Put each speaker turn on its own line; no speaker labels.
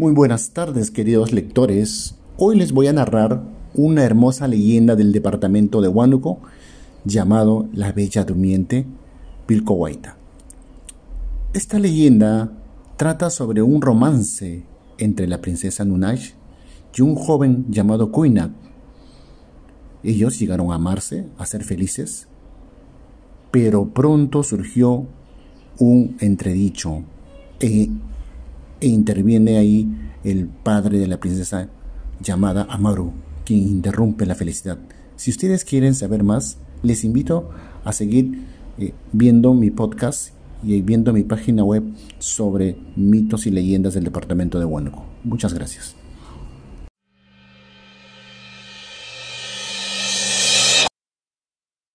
Muy buenas tardes, queridos lectores. Hoy les voy a narrar una hermosa leyenda del departamento de Huánuco llamado La Bella Durmiente Pilcohuayta. Esta leyenda trata sobre un romance entre la princesa Nunash y un joven llamado Kuinak. Ellos llegaron a amarse, a ser felices, pero pronto surgió un entredicho e e interviene ahí el padre de la princesa llamada Amaru, quien interrumpe la felicidad. Si ustedes quieren saber más, les invito a seguir eh, viendo mi podcast y viendo mi página web sobre mitos y leyendas del departamento de Huánuco. Muchas gracias.